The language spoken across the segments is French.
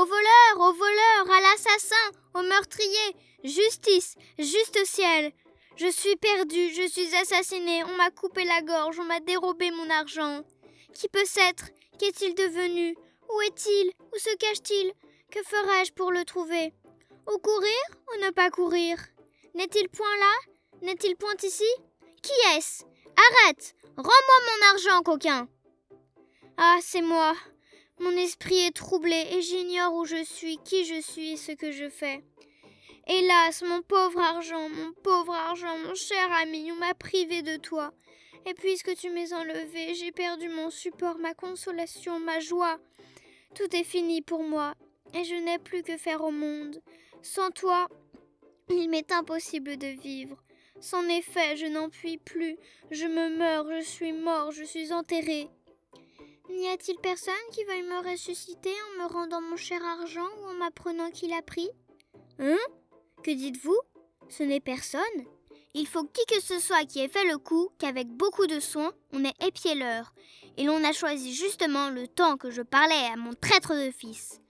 Au voleur, au voleur, à l'assassin, au meurtrier, justice, juste ciel. Je suis perdue, je suis assassinée, on m'a coupé la gorge, on m'a dérobé mon argent. Qui peut s'être Qu'est-il devenu? Où est-il? Où se cache-t-il? Que ferai-je pour le trouver? Ou courir ou ne pas courir? N'est-il point là? N'est-il point ici? Qui est-ce? Arrête! Rends-moi mon argent, coquin. Ah, c'est moi. Mon esprit est troublé et j'ignore où je suis, qui je suis et ce que je fais. Hélas, mon pauvre argent, mon pauvre argent, mon cher ami, on m'a privé de toi. Et puisque tu m'es enlevé, j'ai perdu mon support, ma consolation, ma joie. Tout est fini pour moi, et je n'ai plus que faire au monde. Sans toi, il m'est impossible de vivre. Sans effet, je n'en puis plus. Je me meurs, je suis mort, je suis enterré. N'y a-t-il personne qui veuille me ressusciter en me rendant mon cher argent ou en m'apprenant qu'il a pris? Hein? Que dites-vous? Ce n'est personne. Il faut qui que ce soit qui ait fait le coup qu'avec beaucoup de soin, on ait épié l'heure. Et l'on a choisi justement le temps que je parlais à mon traître de fils.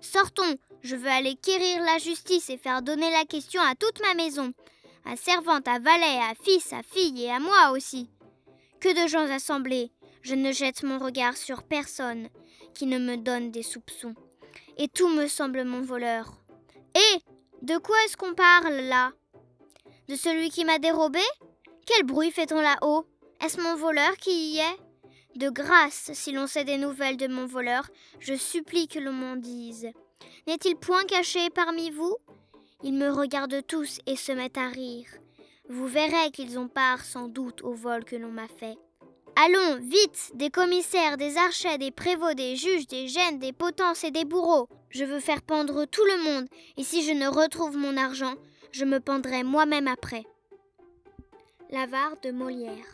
Sortons, je veux aller quérir la justice et faire donner la question à toute ma maison, à servante, à valet, à fils, à fille et à moi aussi. Que de gens assemblés, je ne jette mon regard sur personne qui ne me donne des soupçons. Et tout me semble mon voleur. Et de quoi est-ce qu'on parle là? De celui qui m'a dérobé? Quel bruit fait-on là-haut? Est-ce mon voleur qui y est? De grâce, si l'on sait des nouvelles de mon voleur, je supplie que l'on m'en dise. N'est-il point caché parmi vous? Ils me regardent tous et se mettent à rire. Vous verrez qu'ils ont part sans doute au vol que l'on m'a fait. Allons, vite, des commissaires, des archers, des prévôts, des juges, des gènes, des potences et des bourreaux. Je veux faire pendre tout le monde, et si je ne retrouve mon argent, je me pendrai moi-même après. L'avare de Molière.